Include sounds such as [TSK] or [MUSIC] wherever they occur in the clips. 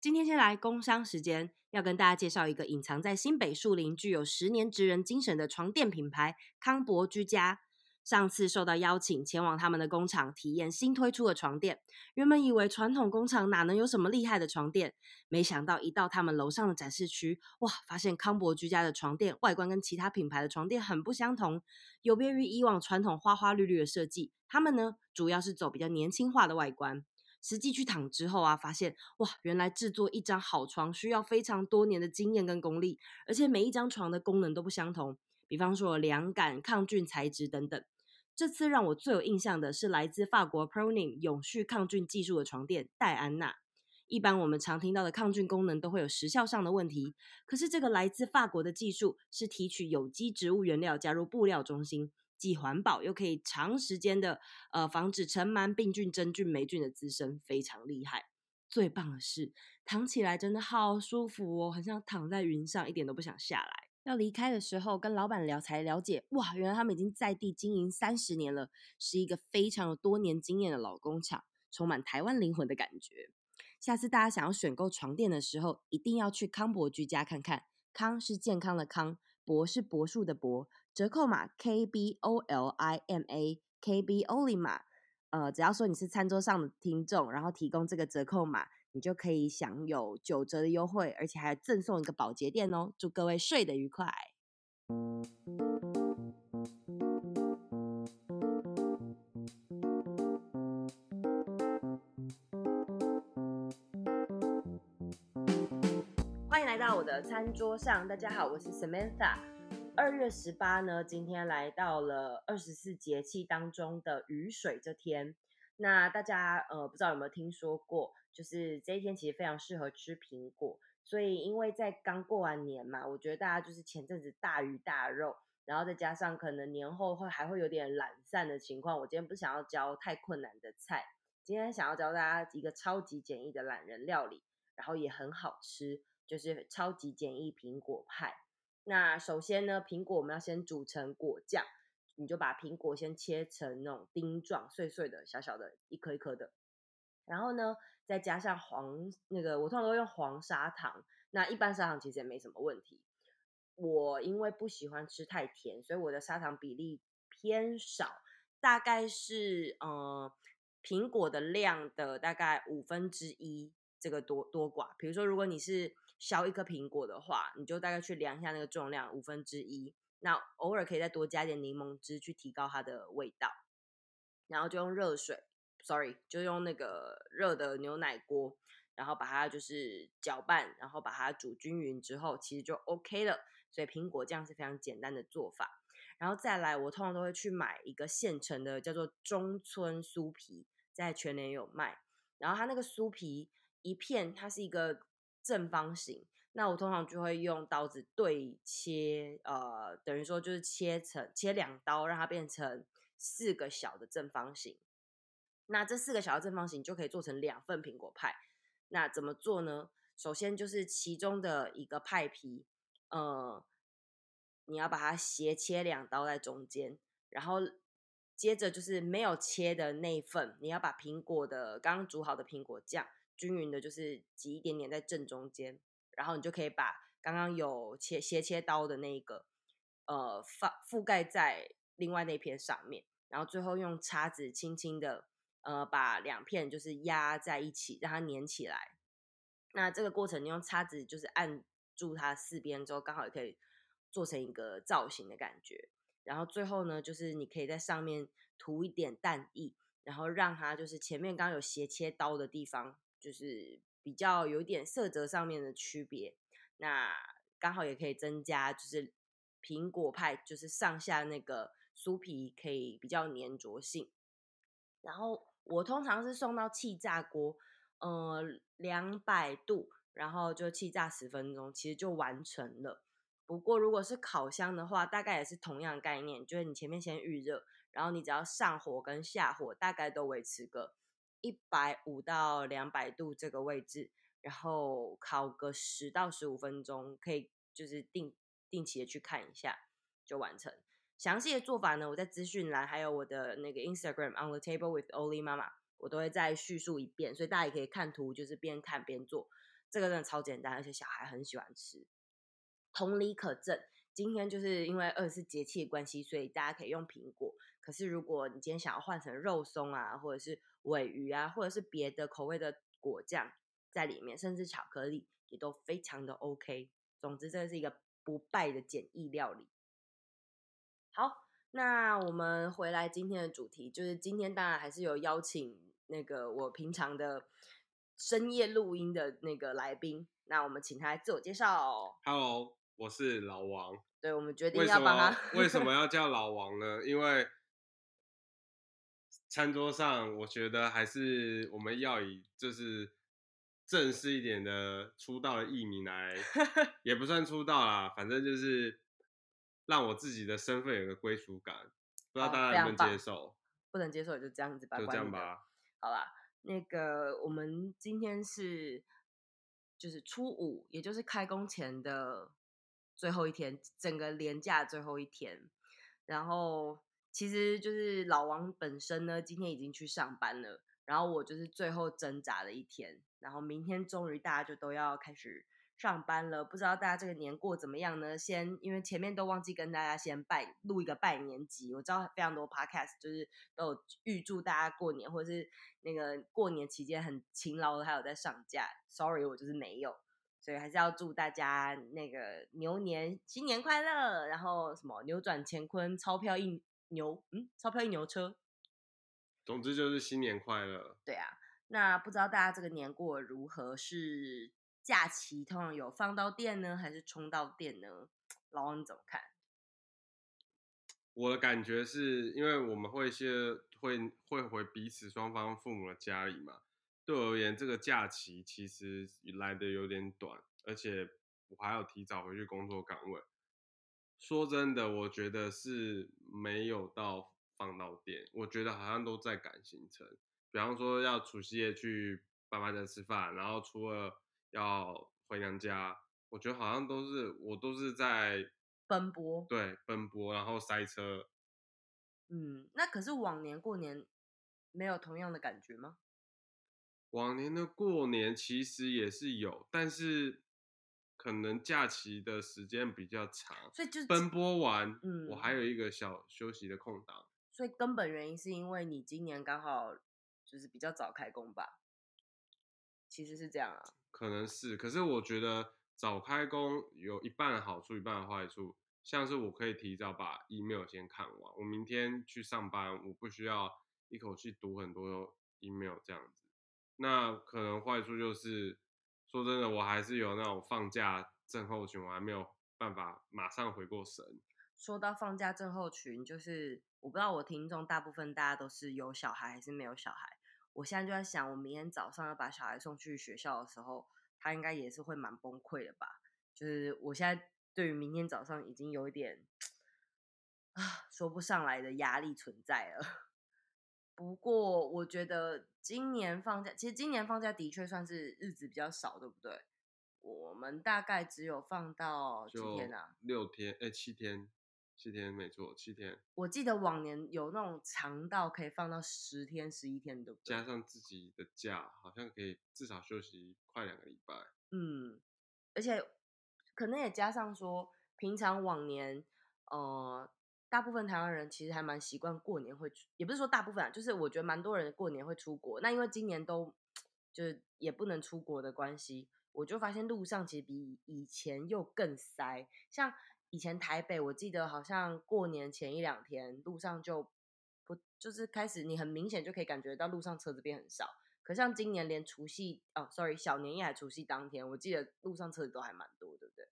今天先来工商时间，要跟大家介绍一个隐藏在新北树林、具有十年职人精神的床垫品牌康博居家。上次受到邀请前往他们的工厂体验新推出的床垫，原本以为传统工厂哪能有什么厉害的床垫，没想到一到他们楼上的展示区，哇，发现康博居家的床垫外观跟其他品牌的床垫很不相同，有别于以往传统花花绿绿的设计，他们呢主要是走比较年轻化的外观。实际去躺之后啊，发现哇，原来制作一张好床需要非常多年的经验跟功力，而且每一张床的功能都不相同，比方说凉感、抗菌材质等等。这次让我最有印象的是来自法国 Proning 永续抗菌技术的床垫戴安娜。一般我们常听到的抗菌功能都会有时效上的问题，可是这个来自法国的技术是提取有机植物原料加入布料中心，既环保又可以长时间的呃防止尘螨、病菌、真菌、霉菌的滋生，非常厉害。最棒的是躺起来真的好舒服哦，很像躺在云上，一点都不想下来。要离开的时候，跟老板聊才了解，哇，原来他们已经在地经营三十年了，是一个非常有多年经验的老工厂，充满台湾灵魂的感觉。下次大家想要选购床垫的时候，一定要去康博居家看看。康是健康的康，博是柏树的柏，折扣码 K B O L I M A K B OLIMA，呃，只要说你是餐桌上的听众，然后提供这个折扣码。你就可以享有九折的优惠，而且还赠送一个保洁垫哦！祝各位睡得愉快。欢迎来到我的餐桌上，大家好，我是 Samantha。二月十八呢，今天来到了二十四节气当中的雨水这天。那大家呃，不知道有没有听说过？就是这一天其实非常适合吃苹果，所以因为在刚过完年嘛，我觉得大家就是前阵子大鱼大肉，然后再加上可能年后会还会有点懒散的情况，我今天不想要教太困难的菜，今天想要教大家一个超级简易的懒人料理，然后也很好吃，就是超级简易苹果派。那首先呢，苹果我们要先煮成果酱，你就把苹果先切成那种丁状，碎碎的，小小的，一颗一颗的。然后呢，再加上黄那个，我通常都会用黄砂糖。那一般砂糖其实也没什么问题。我因为不喜欢吃太甜，所以我的砂糖比例偏少，大概是呃苹果的量的大概五分之一这个多多寡。比如说，如果你是削一颗苹果的话，你就大概去量一下那个重量，五分之一。那偶尔可以再多加点柠檬汁去提高它的味道，然后就用热水。Sorry，就用那个热的牛奶锅，然后把它就是搅拌，然后把它煮均匀之后，其实就 OK 了。所以苹果酱是非常简单的做法。然后再来，我通常都会去买一个现成的，叫做中村酥皮，在全联有卖。然后它那个酥皮一片，它是一个正方形，那我通常就会用刀子对切，呃，等于说就是切成切两刀，让它变成四个小的正方形。那这四个小的正方形就可以做成两份苹果派。那怎么做呢？首先就是其中的一个派皮，呃，你要把它斜切两刀在中间，然后接着就是没有切的那一份，你要把苹果的刚刚煮好的苹果酱均匀的，就是挤一点点在正中间，然后你就可以把刚刚有切斜切刀的那一个，呃，覆覆盖在另外那片上面，然后最后用叉子轻轻的。呃，把两片就是压在一起，让它粘起来。那这个过程，你用叉子就是按住它四边之后，刚好也可以做成一个造型的感觉。然后最后呢，就是你可以在上面涂一点蛋液，然后让它就是前面刚刚有斜切刀的地方，就是比较有点色泽上面的区别。那刚好也可以增加，就是苹果派就是上下那个酥皮可以比较粘着性，然后。我通常是送到气炸锅，呃，两百度，然后就气炸十分钟，其实就完成了。不过如果是烤箱的话，大概也是同样概念，就是你前面先预热，然后你只要上火跟下火大概都维持个一百五到两百度这个位置，然后烤个十到十五分钟，可以就是定定期的去看一下，就完成。详细的做法呢，我在资讯栏还有我的那个 Instagram on the table with Oli 妈妈我都会再叙述一遍，所以大家也可以看图，就是边看边做。这个真的超简单，而且小孩很喜欢吃。同理可证，今天就是因为二十四节气的关系，所以大家可以用苹果。可是如果你今天想要换成肉松啊，或者是鮪鱼啊，或者是别的口味的果酱在里面，甚至巧克力也都非常的 OK。总之，这是一个不败的简易料理。好，那我们回来今天的主题，就是今天当然还是有邀请那个我平常的深夜录音的那个来宾。那我们请他来自我介绍。Hello，我是老王。对，我们决定要帮他。为什么 [LAUGHS] 要叫老王呢？因为餐桌上，我觉得还是我们要以就是正式一点的出道的艺名来，[LAUGHS] 也不算出道啦，反正就是让我自己的身份有个归属感。不知道大家能不能接受？哦、不能接受也就这样子吧，就这样吧。好啦，那个我们今天是就是初五，也就是开工前的最后一天，整个年假最后一天，然后。其实就是老王本身呢，今天已经去上班了，然后我就是最后挣扎的一天，然后明天终于大家就都要开始上班了，不知道大家这个年过怎么样呢？先因为前面都忘记跟大家先拜录一个拜年集，我知道非常多 podcast 就是都有预祝大家过年，或者是那个过年期间很勤劳的还有在上架，sorry 我就是没有，所以还是要祝大家那个牛年新年快乐，然后什么扭转乾坤，钞票印。牛，嗯，钞票一牛车。总之就是新年快乐。对啊，那不知道大家这个年过得如何？是假期通常有放到店呢，还是充到店呢？[TSK] 老王你怎么看？我的感觉是因为我们会先会会回彼此双方父母的家里嘛。对我而言，这个假期其实来得有点短，而且我还要提早回去工作岗位。说真的，我觉得是没有到放到店，我觉得好像都在赶行程。比方说要除夕夜去爸妈家吃饭，然后初二要回娘家，我觉得好像都是我都是在奔波，对，奔波，然后塞车。嗯，那可是往年过年没有同样的感觉吗？往年的过年其实也是有，但是。可能假期的时间比较长，所以就奔波完，嗯，我还有一个小休息的空档。所以根本原因是因为你今年刚好就是比较早开工吧？其实是这样啊。可能是，可是我觉得早开工有一半的好处，一半的坏处。像是我可以提早把 email 先看完，我明天去上班，我不需要一口气读很多 email 这样子。那可能坏处就是。说真的，我还是有那种放假症候群，我还没有办法马上回过神。说到放假症候群，就是我不知道我听众大部分大家都是有小孩还是没有小孩。我现在就在想，我明天早上要把小孩送去学校的时候，他应该也是会蛮崩溃的吧？就是我现在对于明天早上已经有一点 [SIGHS] 啊说不上来的压力存在了。不过我觉得今年放假，其实今年放假的确算是日子比较少，对不对？我们大概只有放到几天啊？六天，哎，七天，七天没错，七天。我记得往年有那种长到可以放到十天、十一天，对不对？加上自己的假，好像可以至少休息快两个礼拜。嗯，而且可能也加上说，平常往年，呃。大部分台湾人其实还蛮习惯过年会出，也不是说大部分啊，就是我觉得蛮多人过年会出国。那因为今年都就是也不能出国的关系，我就发现路上其实比以前又更塞。像以前台北，我记得好像过年前一两天路上就不就是开始，你很明显就可以感觉到路上车子变很少。可像今年连除夕哦，sorry，小年夜还除夕当天，我记得路上车子都还蛮多，对不对？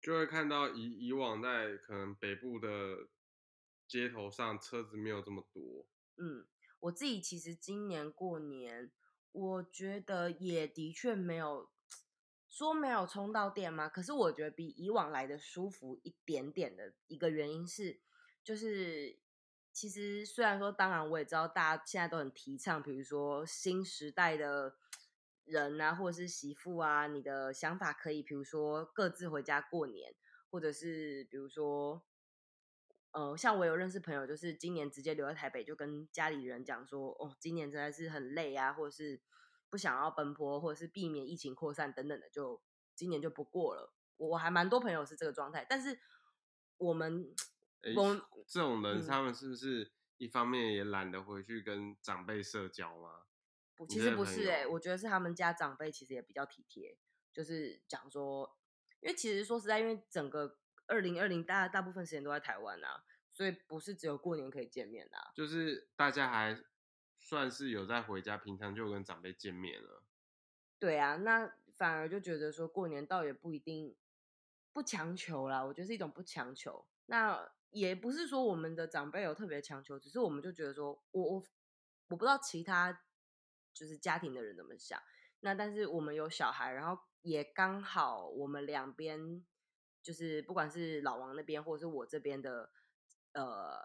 就会看到以以往在可能北部的街头上车子没有这么多。嗯，我自己其实今年过年，我觉得也的确没有说没有充到电吗？可是我觉得比以往来的舒服一点点的一个原因是，就是其实虽然说，当然我也知道大家现在都很提倡，比如说新时代的。人啊，或者是媳妇啊，你的想法可以，比如说各自回家过年，或者是比如说呃，像我有认识朋友，就是今年直接留在台北，就跟家里人讲说，哦，今年真的是很累啊，或者是不想要奔波，或者是避免疫情扩散等等的，就今年就不过了。我我还蛮多朋友是这个状态，但是我们，欸、我们这种人，他们是不是一方面也懒得回去跟长辈社交吗？不，其实不是哎、欸，我觉得是他们家长辈其实也比较体贴，就是讲说，因为其实说实在，因为整个。二零二零大大部分时间都在台湾啊，所以不是只有过年可以见面啊。就是大家还算是有在回家，平常就跟长辈见面了。对啊，那反而就觉得说过年倒也不一定不强求啦，我觉得是一种不强求。那也不是说我们的长辈有特别强求，只是我们就觉得说，我我我不知道其他就是家庭的人怎么想。那但是我们有小孩，然后也刚好我们两边。就是不管是老王那边，或者是我这边的，呃，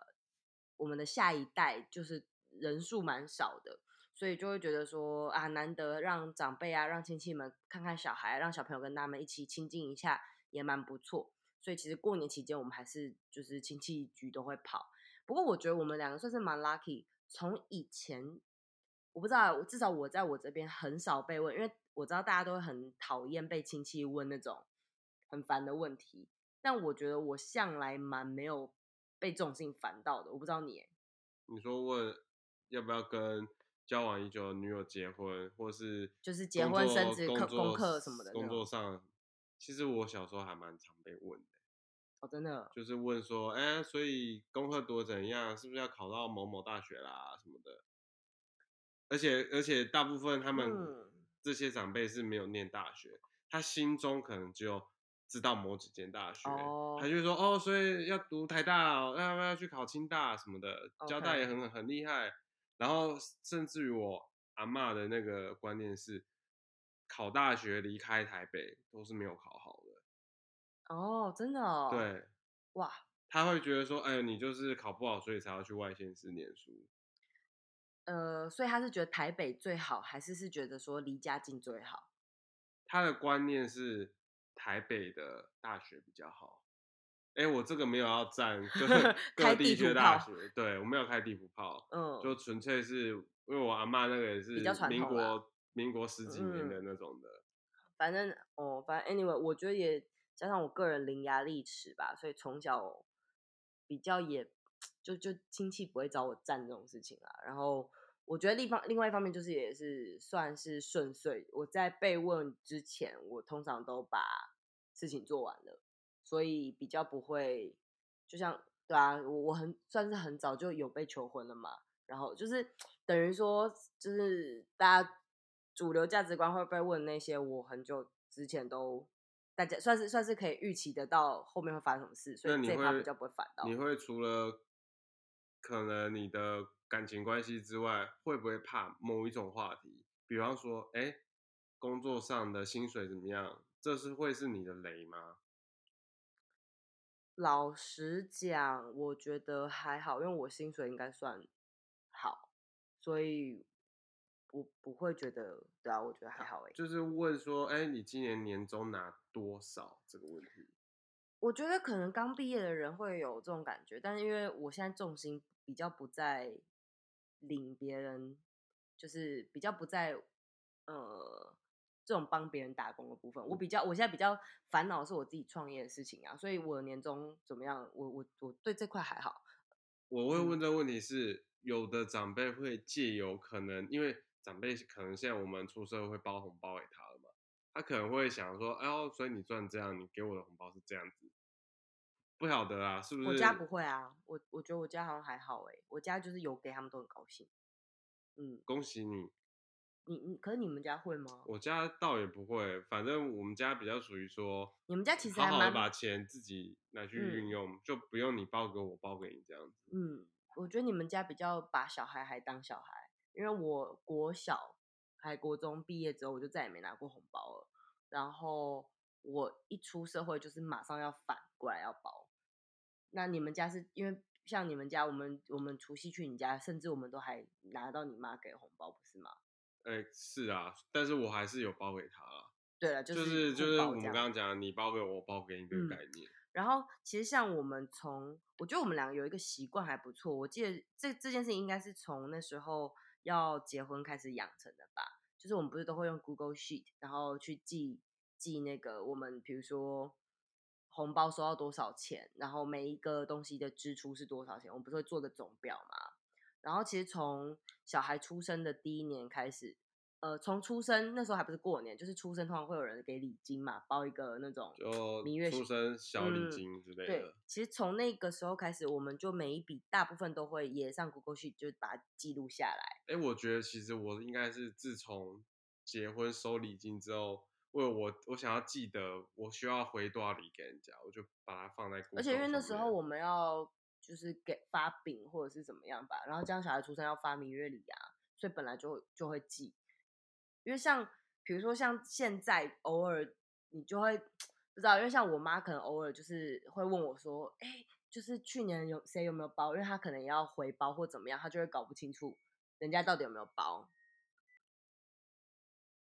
我们的下一代就是人数蛮少的，所以就会觉得说啊，难得让长辈啊，让亲戚们看看小孩，让小朋友跟他们一起亲近一下，也蛮不错。所以其实过年期间，我们还是就是亲戚局都会跑。不过我觉得我们两个算是蛮 lucky，从以前我不知道，至少我在我这边很少被问，因为我知道大家都会很讨厌被亲戚问那种。很烦的问题，但我觉得我向来蛮没有被这种事情烦到的。我不知道你，你说问要不要跟交往已久的女友结婚，或是就是结婚、生子、课功课什么的。工作上，其实我小时候还蛮常被问的。哦，真的？就是问说，哎、欸，所以功课多怎样？是不是要考到某某大学啦什么的？而且而且大部分他们这些长辈是没有念大学，嗯、他心中可能只有。知道某几间大学，oh. 他就说哦，所以要读台大，哦，要不要去考清大什么的？交大也很很厉害。然后甚至于我阿嬷的那个观念是，考大学离开台北都是没有考好的。哦，oh, 真的哦。对，哇，他会觉得说，哎，你就是考不好，所以才要去外县市念书。呃，所以他是觉得台北最好，还是是觉得说离家近最好？他的观念是。台北的大学比较好，哎、欸，我这个没有要占，就 [LAUGHS] 是各地区大学，对，我没有开地图炮，嗯，就纯粹是因为我阿妈那个也是民国民国十几年的那种的，嗯、反正哦，反正 anyway，我觉得也加上我个人伶牙俐齿吧，所以从小比较也就就亲戚不会找我占这种事情啦，然后。我觉得另方另外一方面就是也是算是顺遂。我在被问之前，我通常都把事情做完了，所以比较不会，就像对啊，我我很算是很早就有被求婚了嘛。然后就是 [TSK] 等于说，就是大家主流价值观会被问那些，我很久之前都大家算是算是可以预期得到后面会发生什么事，所以这一趴比较不会烦到。你会除了可能你的。感情关系之外，会不会怕某一种话题？比方说，哎、欸，工作上的薪水怎么样？这是会是你的雷吗？老实讲，我觉得还好，因为我薪水应该算好，所以我不会觉得，对啊，我觉得还好。哎，就是问说，哎、欸，你今年年终拿多少？这个问题，我觉得可能刚毕业的人会有这种感觉，但是因为我现在重心比较不在。领别人就是比较不在呃这种帮别人打工的部分，我比较我现在比较烦恼的是我自己创业的事情啊，所以我的年终怎么样？我我我对这块还好。我会问这个问题是，嗯、有的长辈会借由可能，因为长辈可能现在我们出社会会包红包给他了嘛，他可能会想说，哎呦，所以你赚这样，你给我的红包是这样子。不晓得啊，是不是？我家不会啊，我我觉得我家好像还好哎，我家就是有给他们都很高兴。嗯，恭喜你。你你可是你们家会吗？我家倒也不会，反正我们家比较属于说，你们家其实还蛮把钱自己拿去运用，嗯、就不用你包给我包给你这样子。嗯，我觉得你们家比较把小孩还当小孩，因为我国小还国中毕业之后，我就再也没拿过红包了。然后我一出社会，就是马上要反过来要包。那你们家是因为像你们家，我们我们除夕去你家，甚至我们都还拿到你妈给红包，不是吗？哎、欸，是啊，但是我还是有包给他了。对了，就是就是就是我们刚刚讲，你包给我，我包给你这个概念。嗯、然后其实像我们从，我觉得我们两个有一个习惯还不错。我记得这这件事情应该是从那时候要结婚开始养成的吧。就是我们不是都会用 Google Sheet，然后去记记那个我们比如说红包收到多少钱，然后每一个东西的支出是多少钱，我们不是会做个总表吗？然后其实从小孩出生的第一年开始。呃，从出生那时候还不是过年，就是出生通常会有人给礼金嘛，包一个那种就明月出生小礼金之类的。嗯、对，其实从那个时候开始，我们就每一笔大部分都会也上 Google Sheet，就把它记录下来。哎，我觉得其实我应该是自从结婚收礼金之后，为我我想要记得我需要回多少礼给人家，我就把它放在。而且因为那时候我们要就是给发饼或者是怎么样吧，然后这样小孩出生要发明月礼啊，所以本来就就会记。因为像，比如说像现在偶尔你就会不知道，因为像我妈可能偶尔就是会问我说，哎，就是去年有谁有没有包，因为她可能要回包或怎么样，她就会搞不清楚人家到底有没有包，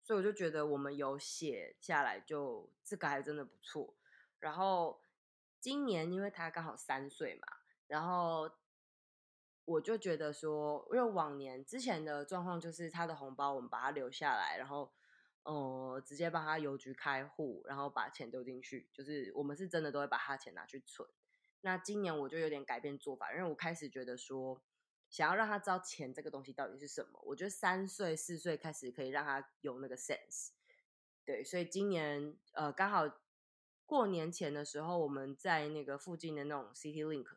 所以我就觉得我们有写下来就，就这个还真的不错。然后今年因为他刚好三岁嘛，然后。我就觉得说，因为往年之前的状况就是他的红包我们把它留下来，然后，呃，直接帮他邮局开户，然后把钱丢进去，就是我们是真的都会把他钱拿去存。那今年我就有点改变做法，因为我开始觉得说，想要让他知道钱这个东西到底是什么。我觉得三岁四岁开始可以让他有那个 sense，对，所以今年呃刚好过年前的时候，我们在那个附近的那种 City Link。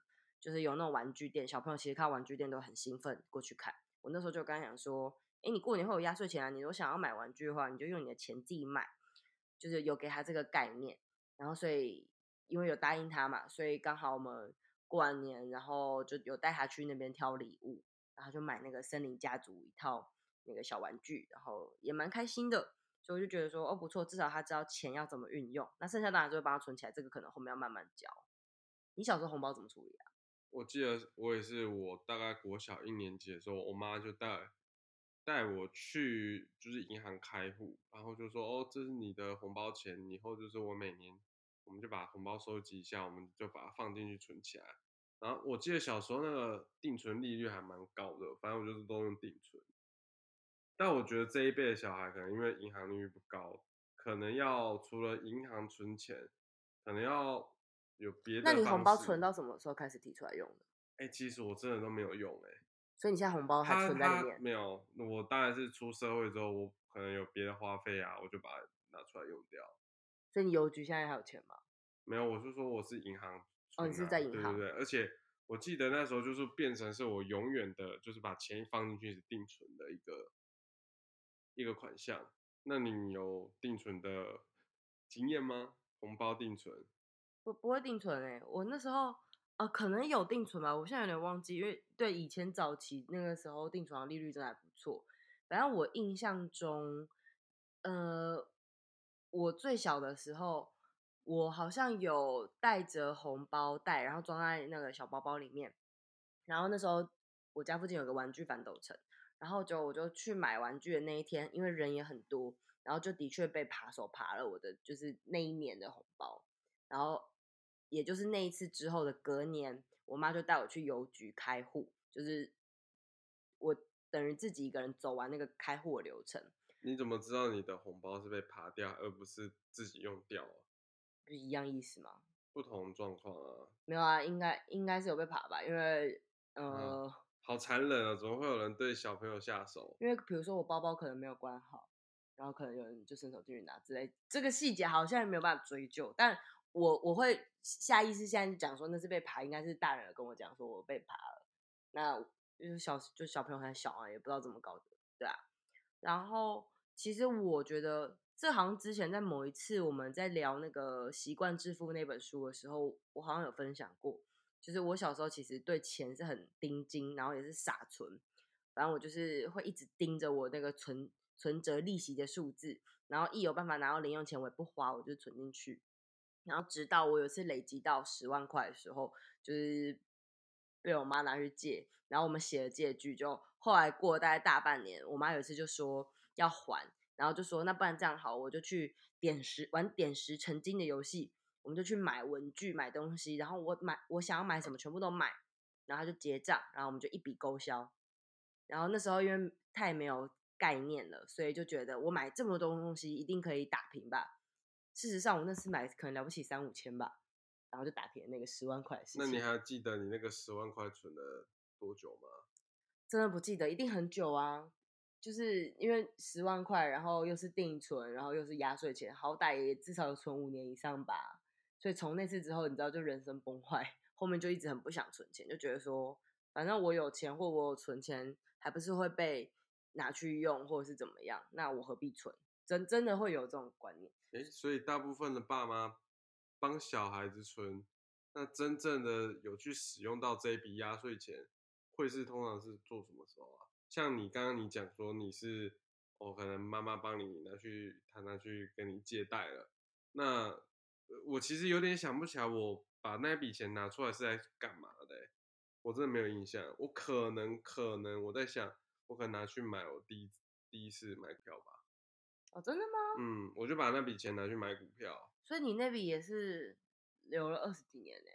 就是有那种玩具店，小朋友其实看玩具店都很兴奋过去看。我那时候就跟他讲说：“哎，你过年会有压岁钱啊？你如果想要买玩具的话，你就用你的钱自己买。”就是有给他这个概念。然后所以因为有答应他嘛，所以刚好我们过完年，然后就有带他去那边挑礼物，然后就买那个森林家族一套那个小玩具，然后也蛮开心的。所以我就觉得说：“哦，不错，至少他知道钱要怎么运用。那剩下当然就会帮他存起来，这个可能后面要慢慢交。”你小时候红包怎么处理啊？我记得我也是，我大概国小一年级的时候，我妈就带带我去就是银行开户，然后就说哦，这是你的红包钱，以后就是我每年我们就把红包收集一下，我们就把它放进去存起来。然后我记得小时候那个定存利率还蛮高的，反正我就是都用定存。但我觉得这一辈的小孩可能因为银行利率不高，可能要除了银行存钱，可能要。有别的？那你红包存到什么时候开始提出来用的？哎、欸，其实我真的都没有用哎、欸。所以你现在红包还存在里面？没有，我当然是出社会之后，我可能有别的花费啊，我就把它拿出来用掉。所以你邮局现在还有钱吗？没有，我是说我是银行。哦，你是在银行？对对对，而且我记得那时候就是变成是我永远的，就是把钱放进去是定存的一个一个款项。那你有定存的经验吗？红包定存？我不会定存哎，我那时候呃可能有定存吧，我现在有点忘记，因为对以前早期那个时候定存的利率真的还不错。反正我印象中，呃，我最小的时候，我好像有带着红包袋，然后装在那个小包包里面。然后那时候我家附近有个玩具反斗城，然后就我就去买玩具的那一天，因为人也很多，然后就的确被扒手扒了我的就是那一年的红包，然后。也就是那一次之后的隔年，我妈就带我去邮局开户，就是我等于自己一个人走完那个开户的流程。你怎么知道你的红包是被扒掉，而不是自己用掉啊？不是一样意思吗？不同状况啊。没有啊，应该应该是有被扒吧，因为呃、嗯，好残忍啊！怎么会有人对小朋友下手？因为比如说我包包可能没有关好，然后可能有人就伸手进去拿之类，这个细节好像也没有办法追究，但。我我会下意识现在就讲说那是被扒，应该是大人跟我讲说我被扒了，那就是小就小朋友还小啊，也不知道怎么搞的，对啊。然后其实我觉得这好像之前在某一次我们在聊那个习惯致富那本书的时候，我好像有分享过，就是我小时候其实对钱是很盯紧，然后也是傻存，反正我就是会一直盯着我那个存存折利息的数字，然后一有办法拿到零用钱，我也不花，我就存进去。然后直到我有一次累积到十万块的时候，就是被我妈拿去借，然后我们写了借据，就后来过了大概大半年，我妈有一次就说要还，然后就说那不然这样好，我就去点石玩点石成金的游戏，我们就去买文具、买东西，然后我买我想要买什么全部都买，然后他就结账，然后我们就一笔勾销。然后那时候因为太没有概念了，所以就觉得我买这么多东西一定可以打平吧。事实上，我那次买可能了不起三五千吧，然后就打平了那个十万块的事情。那你还记得你那个十万块存了多久吗？真的不记得，一定很久啊。就是因为十万块，然后又是定存，然后又是压岁钱，好歹也至少有存五年以上吧。所以从那次之后，你知道就人生崩坏，[LAUGHS] 后面就一直很不想存钱，就觉得说，反正我有钱或我有存钱，还不是会被拿去用或者是怎么样，那我何必存？真真的会有这种观念。哎，所以大部分的爸妈帮小孩子存，那真正的有去使用到这一笔压岁钱，会是通常是做什么时候啊？像你刚刚你讲说你是，哦，可能妈妈帮你拿去，他拿去跟你借贷了。那我其实有点想不起来，我把那笔钱拿出来是在干嘛的？我真的没有印象。我可能可能我在想，我可能拿去买我第一第一次买票吧。哦，真的吗？嗯，我就把那笔钱拿去买股票。所以你那笔也是留了二十几年呢？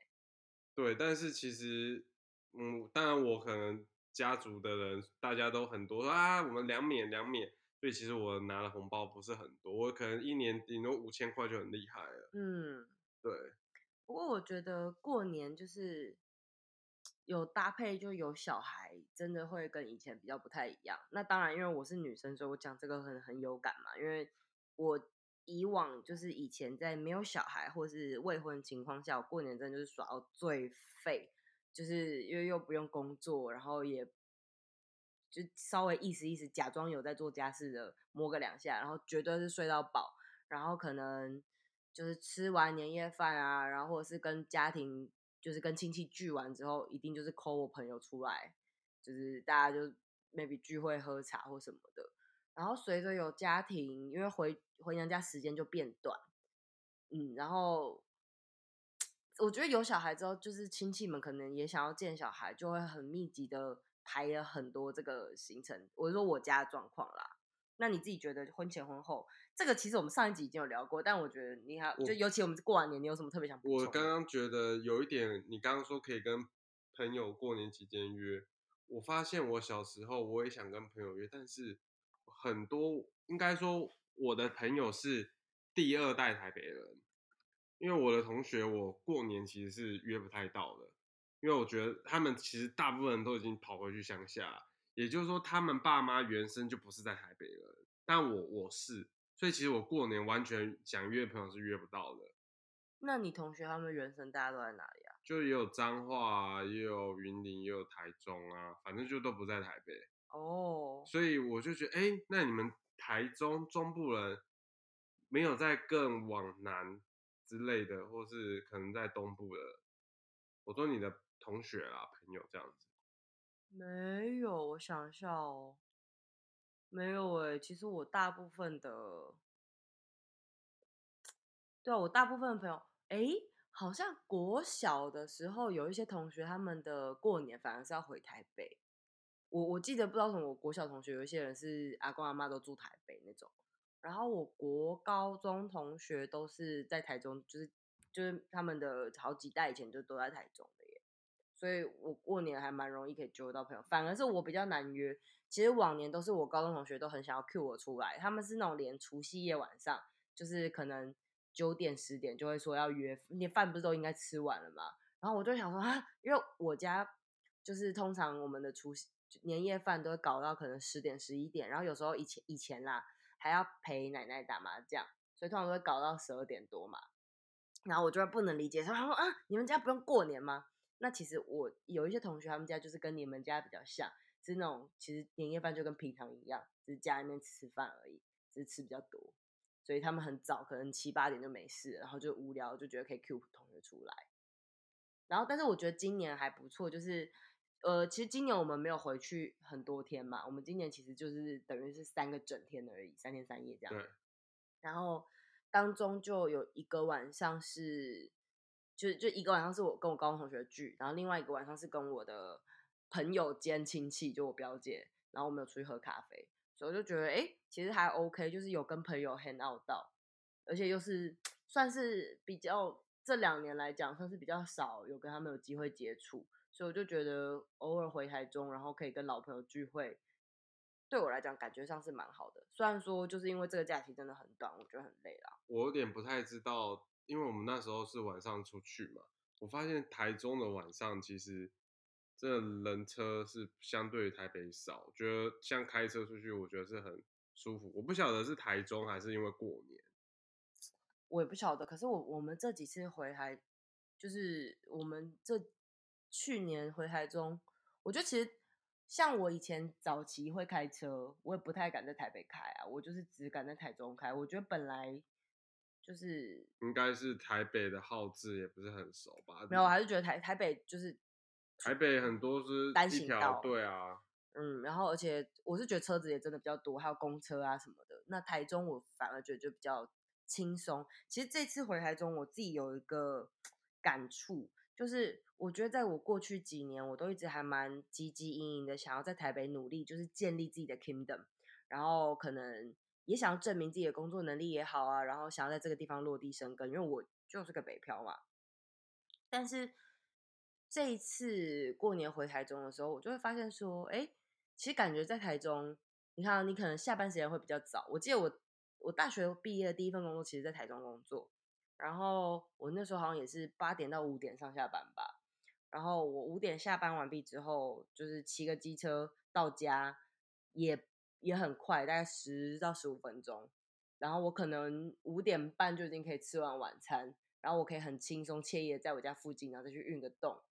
对，但是其实，嗯，当然我可能。家族的人大家都很多啊，我们两免两免，所以其实我拿的红包不是很多，我可能一年顶多五千块就很厉害了。嗯，对。不过我觉得过年就是有搭配，就有小孩，真的会跟以前比较不太一样。那当然，因为我是女生，所以我讲这个很很有感嘛。因为我以往就是以前在没有小孩或是未婚情况下，我过年真的就是耍到最废。就是因为又不用工作，然后也就稍微意思意思，假装有在做家事的摸个两下，然后绝对是睡到饱，然后可能就是吃完年夜饭啊，然后或者是跟家庭就是跟亲戚聚完之后，一定就是 call 我朋友出来，就是大家就 maybe 聚会喝茶或什么的，然后随着有家庭，因为回回娘家时间就变短，嗯，然后。我觉得有小孩之后，就是亲戚们可能也想要见小孩，就会很密集的排了很多这个行程。我是说我家的状况啦，那你自己觉得婚前婚后这个，其实我们上一集已经有聊过，但我觉得你还就尤其我们过完年，你有什么特别想补充？我刚刚觉得有一点，你刚刚说可以跟朋友过年期间约，我发现我小时候我也想跟朋友约，但是很多应该说我的朋友是第二代台北人。因为我的同学，我过年其实是约不太到的，因为我觉得他们其实大部分人都已经跑回去乡下，也就是说他们爸妈原生就不是在台北了，但我我是，所以其实我过年完全想约朋友是约不到的。那你同学他们原生大家都在哪里啊？就也有彰化啊，也有云林，也有台中啊，反正就都不在台北。哦，所以我就觉得，哎，那你们台中中部人没有再更往南？之类的，或是可能在东部的，我说你的同学啊、朋友这样子，没有，我想一下哦，没有哎，其实我大部分的，对啊，我大部分的朋友，哎，好像国小的时候有一些同学，他们的过年反而是要回台北，我我记得不知道什么，我国小同学有一些人是阿公阿妈都住台北那种。然后我国高中同学都是在台中，就是就是他们的好几代以前就都在台中的耶，所以我过年还蛮容易可以揪到朋友，反而是我比较难约。其实往年都是我高中同学都很想要 cue 我出来，他们是那种连除夕夜晚上，就是可能九点十点就会说要约，你饭不是都应该吃完了吗？然后我就想说 [LAUGHS] 啊，因为我家就是通常我们的除夕年夜饭都会搞到可能十点十一点，然后有时候以前以前啦。还要陪奶奶打麻将，所以通常都会搞到十二点多嘛。然后我就会不能理解，说他说啊，你们家不用过年吗？那其实我有一些同学，他们家就是跟你们家比较像，是那种其实年夜饭就跟平常一样，只是家里面吃饭而已，只是吃比较多，所以他们很早，可能七八点就没事，然后就无聊，就觉得可以 Q 同学出来。然后，但是我觉得今年还不错，就是。呃，其实今年我们没有回去很多天嘛，我们今年其实就是等于是三个整天而已，三天三夜这样。对。然后当中就有一个晚上是，就就一个晚上是我跟我高中同学聚，然后另外一个晚上是跟我的朋友兼亲戚，就我表姐，然后我们有出去喝咖啡，所以我就觉得，哎，其实还 OK，就是有跟朋友 hang out 到，而且又是算是比较这两年来讲，算是比较少有跟他们有机会接触，所以我就觉得偶尔回台中，然后可以跟老朋友聚会，对我来讲感觉上是蛮好的。虽然说就是因为这个假期真的很短，我觉得很累啦。我有点不太知道，因为我们那时候是晚上出去嘛，我发现台中的晚上其实这人车是相对于台北少，我觉得像开车出去，我觉得是很舒服。我不晓得是台中还是因为过年。我也不晓得，可是我我们这几次回台，就是我们这去年回台中，我觉得其实像我以前早期会开车，我也不太敢在台北开啊，我就是只敢在台中开。我觉得本来就是应该是台北的号志也不是很熟吧？没有，我还是觉得台台北就是台北很多是单行道，对啊，嗯，然后而且我是觉得车子也真的比较多，还有公车啊什么的。那台中我反而觉得就比较。轻松。其实这次回台中，我自己有一个感触，就是我觉得在我过去几年，我都一直还蛮汲汲营营的，想要在台北努力，就是建立自己的 kingdom，然后可能也想要证明自己的工作能力也好啊，然后想要在这个地方落地生根，因为我就是个北漂嘛。但是这一次过年回台中的时候，我就会发现说，哎，其实感觉在台中，你看你可能下班时间会比较早，我记得我。我大学毕业的第一份工作，其实在台中工作。然后我那时候好像也是八点到五点上下班吧。然后我五点下班完毕之后，就是骑个机车到家，也也很快，大概十到十五分钟。然后我可能五点半就已经可以吃完晚餐，然后我可以很轻松惬意的在我家附近，然后再去运个动。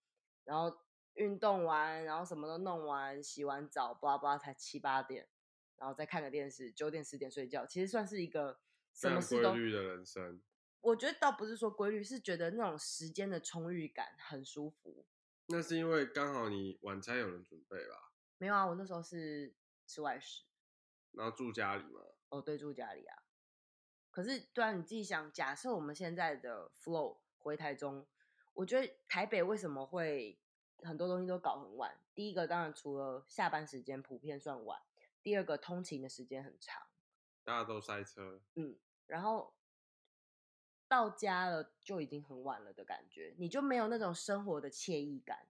然后运动完，然后什么都弄完，洗完澡，巴拉巴拉才七八点。然后再看个电视，九点十点睡觉，其实算是一个什么事都规律的人生。我觉得倒不是说规律，是觉得那种时间的充裕感很舒服。那是因为刚好你晚餐有人准备吧？没有啊，我那时候是吃外食，然后住家里嘛？哦，对，住家里啊。可是，对啊，你自己想，假设我们现在的 flow 回台中，我觉得台北为什么会很多东西都搞很晚？第一个当然除了下班时间普遍算晚。第二个通勤的时间很长，大家都塞车。嗯，然后到家了就已经很晚了的感觉，你就没有那种生活的惬意感。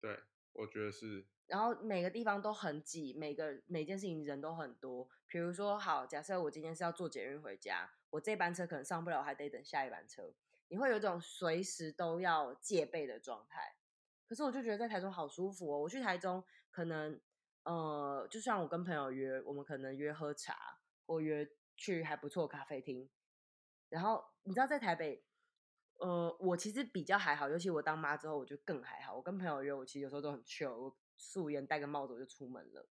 对，我觉得是。然后每个地方都很挤，每个每件事情人都很多。比如说，好，假设我今天是要坐捷运回家，我这班车可能上不了，我还得等下一班车。你会有一种随时都要戒备的状态。可是我就觉得在台中好舒服哦。我去台中可能。呃，就算我跟朋友约，我们可能约喝茶，或约去还不错咖啡厅。然后你知道，在台北，呃，我其实比较还好，尤其我当妈之后，我就更还好。我跟朋友约，我其实有时候都很 chill，我素颜戴个帽子我就出门了。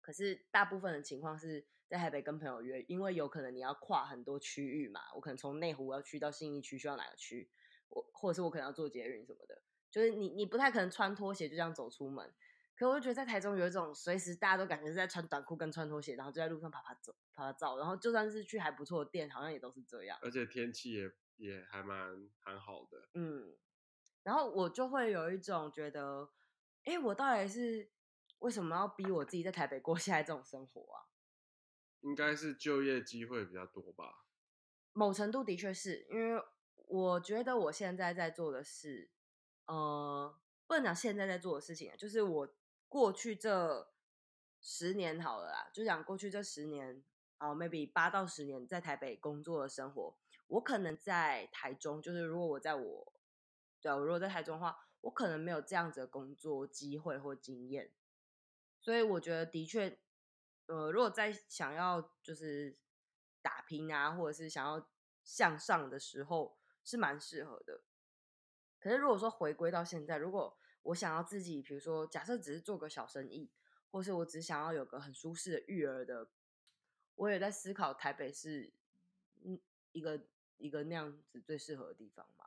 可是大部分的情况是在台北跟朋友约，因为有可能你要跨很多区域嘛。我可能从内湖要去到信义区，需要哪个区？我或者是我可能要坐捷运什么的，就是你你不太可能穿拖鞋就这样走出门。可我就觉得在台中有一种随时大家都感觉是在穿短裤跟穿拖鞋，然后就在路上啪啪走、啪啪照，然后就算是去还不错的店，好像也都是这样。而且天气也也还蛮蛮好的。嗯，然后我就会有一种觉得，哎，我到底是为什么要逼我自己在台北过现在这种生活啊？应该是就业机会比较多吧。某程度的确是因为我觉得我现在在做的事，呃，不能讲现在在做的事情，就是我。过去这十年好了啦，就讲过去这十年啊，maybe 八到十年在台北工作的生活，我可能在台中，就是如果我在我，对，我如果在台中的话，我可能没有这样子的工作机会或经验，所以我觉得的确，呃，如果在想要就是打拼啊，或者是想要向上的时候，是蛮适合的。可是如果说回归到现在，如果我想要自己，比如说，假设只是做个小生意，或是我只想要有个很舒适的育儿的，我也在思考台北是嗯一个一个那样子最适合的地方嘛。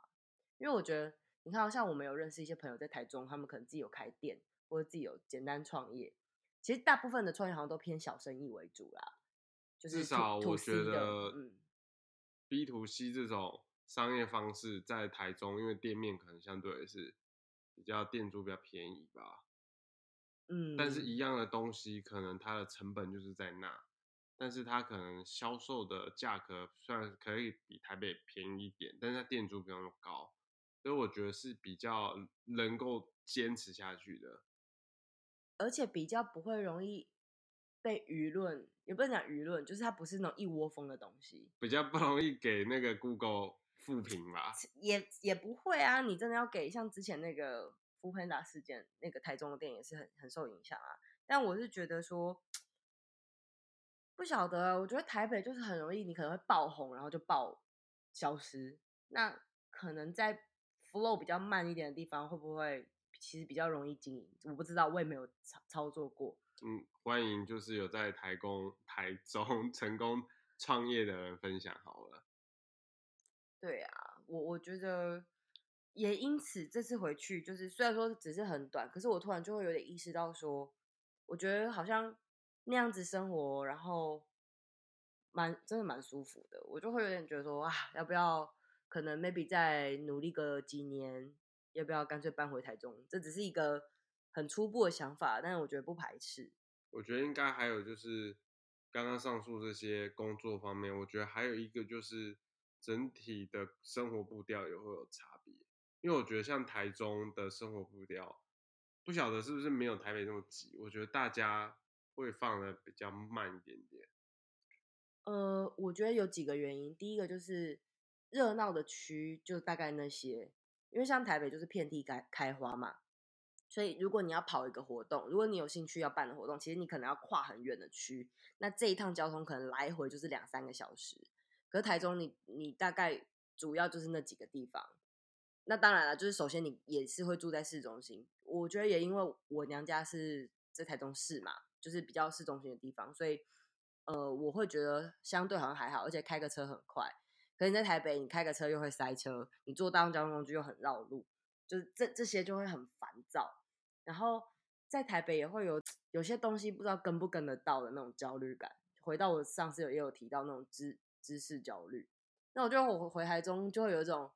因为我觉得，你看，像我们有认识一些朋友在台中，他们可能自己有开店，或者自己有简单创业。其实大部分的创业好像都偏小生意为主啦，就是至少我觉得，嗯，B to C 这种商业方式在台中，因为店面可能相对也是。比较店租比较便宜吧，嗯，但是一样的东西，可能它的成本就是在那，但是它可能销售的价格虽然可以比台北便宜一点，但是它店租比较高，所以我觉得是比较能够坚持下去的，而且比较不会容易被舆论，也不能讲舆论，就是它不是那种一窝蜂的东西，比较不容易给那个 Google 负评吧，也也不会啊，你真的要给像之前那个 Foodpanda 事件，那个台中的店也是很很受影响啊，但我是觉得说。不晓得，我觉得台北就是很容易，你可能会爆红，然后就爆消失。那可能在 flow 比较慢一点的地方，会不会其实比较容易经营？我不知道，我也没有操操作过。嗯，欢迎就是有在台工、台中 [LAUGHS] 成功创业的人分享好了。对啊，我我觉得也因此这次回去，就是虽然说只是很短，可是我突然就会有点意识到说，我觉得好像。那样子生活，然后蛮真的蛮舒服的，我就会有点觉得说啊，要不要可能 maybe 再努力个几年，要不要干脆搬回台中？这只是一个很初步的想法，但是我觉得不排斥。我觉得应该还有就是刚刚上述这些工作方面，我觉得还有一个就是整体的生活步调也会有差别，因为我觉得像台中的生活步调，不晓得是不是没有台北那么挤，我觉得大家。会放的比较慢一点点。呃，我觉得有几个原因。第一个就是热闹的区就大概那些，因为像台北就是遍地开开花嘛，所以如果你要跑一个活动，如果你有兴趣要办的活动，其实你可能要跨很远的区，那这一趟交通可能来回就是两三个小时。可是台中你你大概主要就是那几个地方。那当然了，就是首先你也是会住在市中心，我觉得也因为我娘家是在台中市嘛。就是比较市中心的地方，所以，呃，我会觉得相对好像还好，而且开个车很快。可是你在台北，你开个车又会塞车，你坐大众交通工具又很绕路，就是这这些就会很烦躁。然后在台北也会有有些东西不知道跟不跟得到的那种焦虑感。回到我上次有也有提到那种知知识焦虑，那我觉得我回台中就会有一种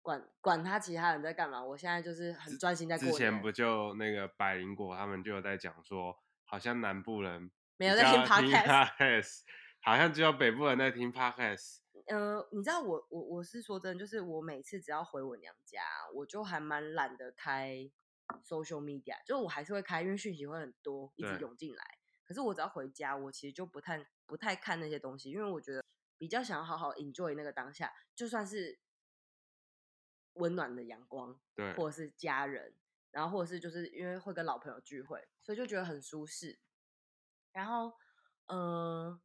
管管他其他人在干嘛，我现在就是很专心在过。之前不就那个百灵果他们就有在讲说。好像南部人没有在听 podcast，[LAUGHS] 好像只有北部人在听 podcast。呃，你知道我我我是说真的，就是我每次只要回我娘家，我就还蛮懒得开 social media，就我还是会开，因为讯息会很多，一直涌进来。可是我只要回家，我其实就不太不太看那些东西，因为我觉得比较想要好好 enjoy 那个当下，就算是温暖的阳光，对，或者是家人。然后或者是就是因为会跟老朋友聚会，所以就觉得很舒适。然后，嗯、呃，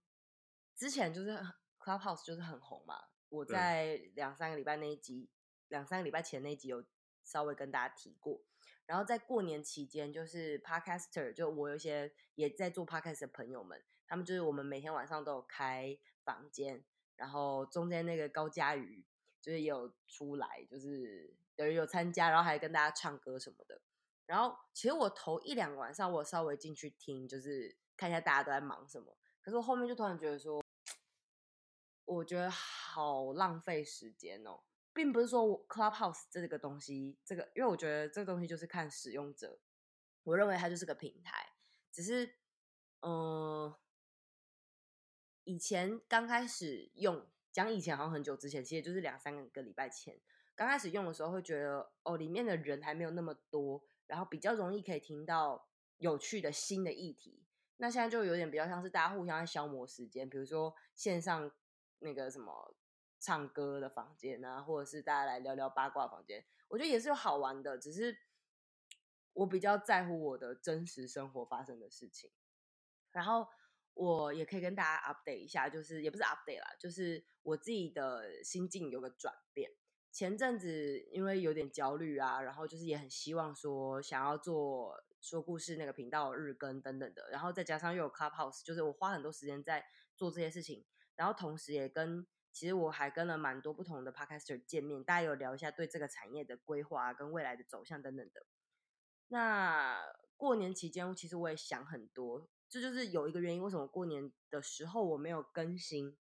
之前就是 Clubhouse 就是很红嘛。我在两三个礼拜那一集，两三个礼拜前那一集有稍微跟大家提过。然后在过年期间，就是 Podcaster，就我有一些也在做 Podcast 的朋友们，他们就是我们每天晚上都有开房间，然后中间那个高嘉瑜就是也有出来，就是。有人有参加，然后还跟大家唱歌什么的。然后其实我头一两个晚上，我稍微进去听，就是看一下大家都在忙什么。可是我后面就突然觉得说，我觉得好浪费时间哦，并不是说 Clubhouse 这个东西，这个因为我觉得这个东西就是看使用者，我认为它就是个平台。只是，嗯、以前刚开始用，讲以前好像很久之前，其实就是两三个礼拜前。刚开始用的时候会觉得哦，里面的人还没有那么多，然后比较容易可以听到有趣的新的议题。那现在就有点比较像是大家互相在消磨时间，比如说线上那个什么唱歌的房间啊，或者是大家来聊聊八卦房间，我觉得也是有好玩的。只是我比较在乎我的真实生活发生的事情，然后我也可以跟大家 update 一下，就是也不是 update 啦，就是我自己的心境有个转变。前阵子因为有点焦虑啊，然后就是也很希望说想要做说故事那个频道日更等等的，然后再加上又有 Clubhouse，就是我花很多时间在做这些事情，然后同时也跟其实我还跟了蛮多不同的 Podcaster 见面，大家有聊一下对这个产业的规划跟未来的走向等等的。那过年期间其实我也想很多，这就，是有一个原因，为什么过年的时候我没有更新。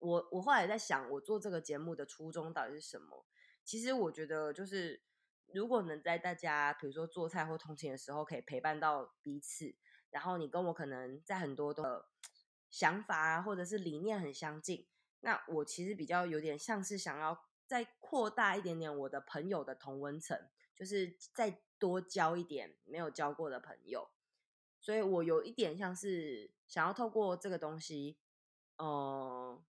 我我后来在想，我做这个节目的初衷到底是什么？其实我觉得就是，如果能在大家比如说做菜或通勤的时候，可以陪伴到彼此，然后你跟我可能在很多的想法啊，或者是理念很相近。那我其实比较有点像是想要再扩大一点点我的朋友的同温层，就是再多交一点没有交过的朋友。所以我有一点像是想要透过这个东西，嗯、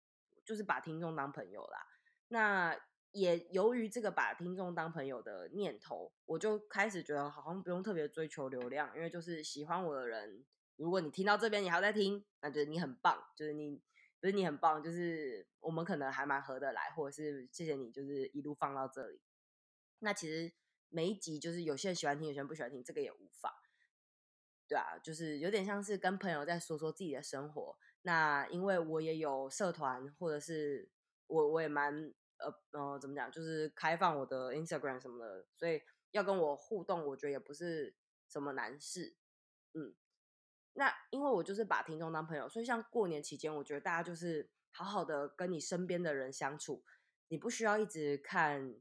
就是把听众当朋友啦。那也由于这个把听众当朋友的念头，我就开始觉得好像不用特别追求流量，因为就是喜欢我的人。如果你听到这边，你还在听，那就是你很棒，就是你不是你很棒，就是我们可能还蛮合得来，或者是谢谢你，就是一路放到这里。那其实每一集就是有些人喜欢听，有些人不喜欢听，这个也无妨，对啊，就是有点像是跟朋友在说说自己的生活。那因为我也有社团，或者是我我也蛮呃呃怎么讲，就是开放我的 Instagram 什么的，所以要跟我互动，我觉得也不是什么难事，嗯。那因为我就是把听众当朋友，所以像过年期间，我觉得大家就是好好的跟你身边的人相处，你不需要一直看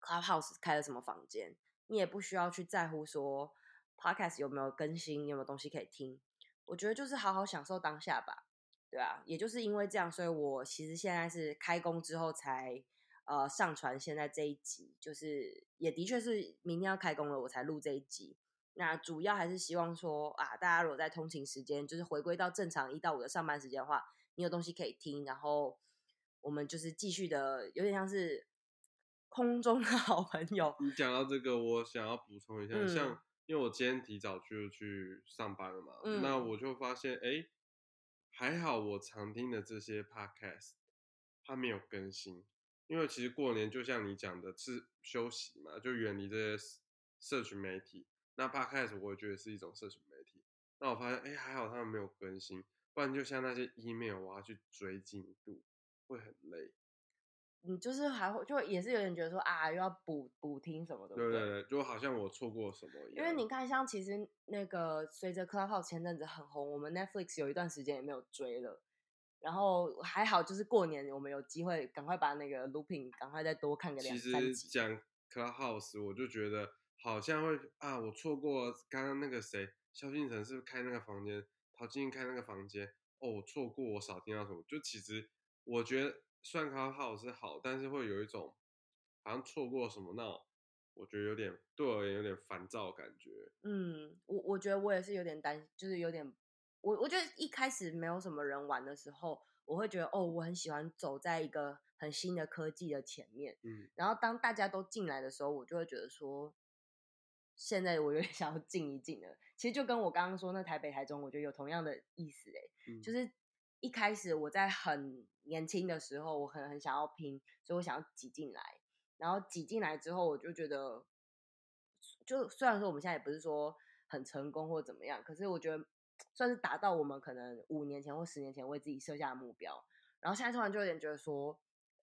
Clubhouse 开了什么房间，你也不需要去在乎说 Podcast 有没有更新，有没有东西可以听。我觉得就是好好享受当下吧，对啊，也就是因为这样，所以我其实现在是开工之后才呃上传现在这一集，就是也的确是明天要开工了，我才录这一集。那主要还是希望说啊，大家如果在通勤时间，就是回归到正常一到五的上班时间的话，你有东西可以听，然后我们就是继续的，有点像是空中的好朋友。你讲到这个，我想要补充一下，嗯、像因为我今天提早就去上班了嘛，嗯、那我就发现，哎，还好我常听的这些 podcast 它没有更新，因为其实过年就像你讲的是休息嘛，就远离这些社群媒体。那 Podcast 我也觉得是一种社群媒体。那我发现，哎，还好他们没有更新，不然就像那些 email，我要去追进度，会很累。你就是还会就也是有点觉得说啊，又要补补听什么的。对对对，就好像我错过什么一样。因为你看，像其实那个随着 Clubhouse 前阵子很红，我们 Netflix 有一段时间也没有追了。然后还好，就是过年我们有机会赶快把那个 Looping 赶快再多看个两三集。其实讲 Clubhouse，我就觉得。好像会啊，我错过刚刚那个谁，萧敬腾是不是开那个房间？陶晶莹开那个房间哦，我错过，我少听到什么？就其实我觉得算卡号是好，但是会有一种好像错过什么那种，我觉得有点对我而言有点烦躁的感觉。嗯，我我觉得我也是有点担，就是有点我我觉得一开始没有什么人玩的时候，我会觉得哦，我很喜欢走在一个很新的科技的前面。嗯，然后当大家都进来的时候，我就会觉得说。现在我有点 [LAUGHS] 想要静一静了，其实就跟我刚刚说那台北、台中，我觉得有同样的意思哎，嗯、就是一开始我在很年轻的时候，我很很想要拼，所以我想要挤进来，然后挤进来之后，我就觉得，就虽然说我们现在也不是说很成功或怎么样，可是我觉得算是达到我们可能五年前或十年前为自己设下的目标，然后现在突然就有点觉得说，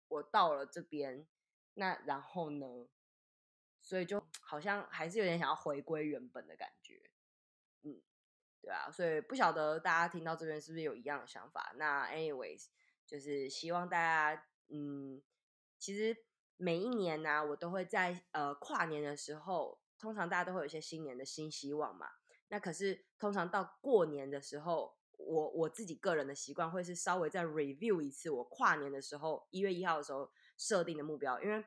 我到了这边，那然后呢？所以就好像还是有点想要回归原本的感觉，对啊，所以不晓得大家听到这边是不是有一样的想法？那 anyways，就是希望大家，嗯，其实每一年呢、我都会在呃跨年的时候，通常大家都会有一些新年的新希望嘛。那可是通常到过年的时候，我我自己个人的习惯会是稍微再 review 一次我跨年的时候一月一号的时候设定的目标，因为。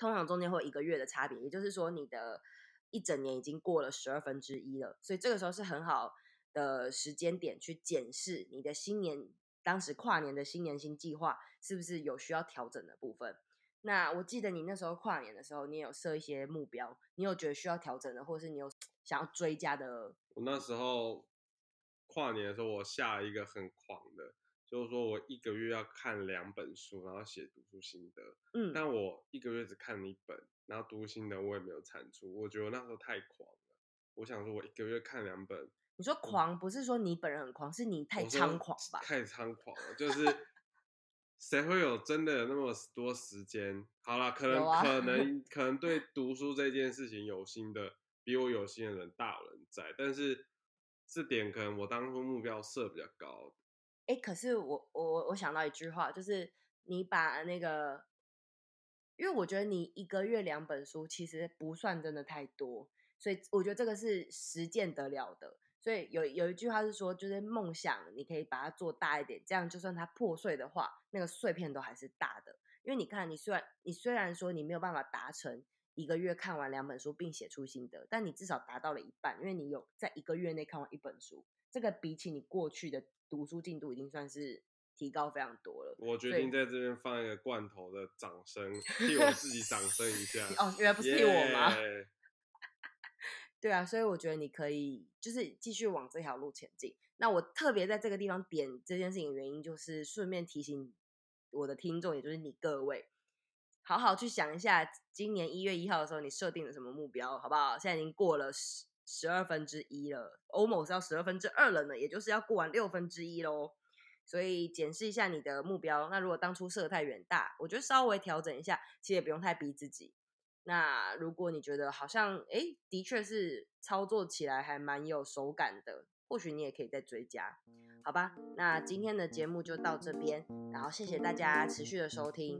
通常中间会有一个月的差别，也就是说你的一整年已经过了十二分之一了，所以这个时候是很好的时间点去检视你的新年，当时跨年的新年新计划是不是有需要调整的部分。那我记得你那时候跨年的时候，你有设一些目标，你有觉得需要调整的，或是你有 [TSK] 想要追加的？我那时候跨年的时候，我下一个很狂的。就是说我一个月要看两本书，然后写读书心得。嗯，但我一个月只看一本，然后读心得我也没有产出。我觉得那时候太狂了。我想说，我一个月看两本。你说狂不是说你本人很狂，是你太猖狂吧？太猖狂了，就 [LAUGHS] 是谁会有真的有那么多时间？好了，可能、啊、可能可能对读书这件事情有心的，比我有心的人大有人在。但是这点可能我当初目标设比较高。哎，可是我我我想到一句话，就是你把那个，因为我觉得你一个月两本书其实不算真的太多，所以我觉得这个是实践得了的。所以有有一句话是说，就是梦想你可以把它做大一点，这样就算它破碎的话，那个碎片都还是大的。因为你看，你虽然你虽然说你没有办法达成一个月看完两本书并写出心得，但你至少达到了一半，因为你有在一个月内看完一本书，这个比起你过去的读书进度已经算是提高非常多了。我决定在这边放一个罐头的掌声，替我自己掌声一下。[LAUGHS] 哦，原来不是替我吗？Yeah. [LAUGHS] 对啊，所以我觉得你可以就是继续往这条路前进。那我特别在这个地方点这件事情的原因，就是顺便提醒我的听众，也就是你各位，好好去想一下，今年一月一号的时候你设定了什么目标，好不好？现在已经过了十十二分之一了，almost 要十二分之二了呢，也就是要过完六分之一喽。所以检视一下你的目标。那如果当初设太远大，我觉得稍微调整一下，其实也不用太逼自己。那如果你觉得好像，哎，的确是操作起来还蛮有手感的，或许你也可以再追加，好吧？那今天的节目就到这边，然后谢谢大家持续的收听。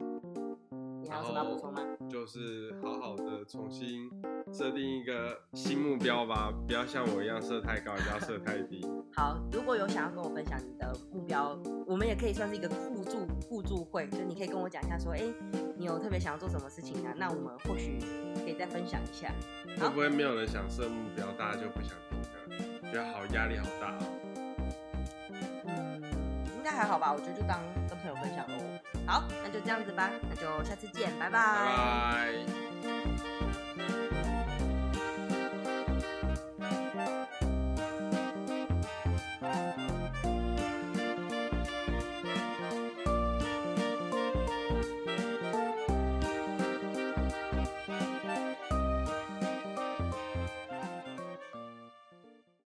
你还有什么要补充吗？就是好好的重新设定一个新目标吧，不要像我一样设太高，也不要设太低。好，如果有想要跟我分享你的目标，我们也可以算是一个互助互助会，就你可以跟我讲一下说，哎，你有特别想要做什么事情啊？那我们或许可以再分享一下。会不会没有人想设目标，大家就不想听了？觉得好压力好大哦。嗯，应该还好吧，我觉得就当跟朋友分享喽。好，那就这样子吧，那就下次见，拜拜。拜拜。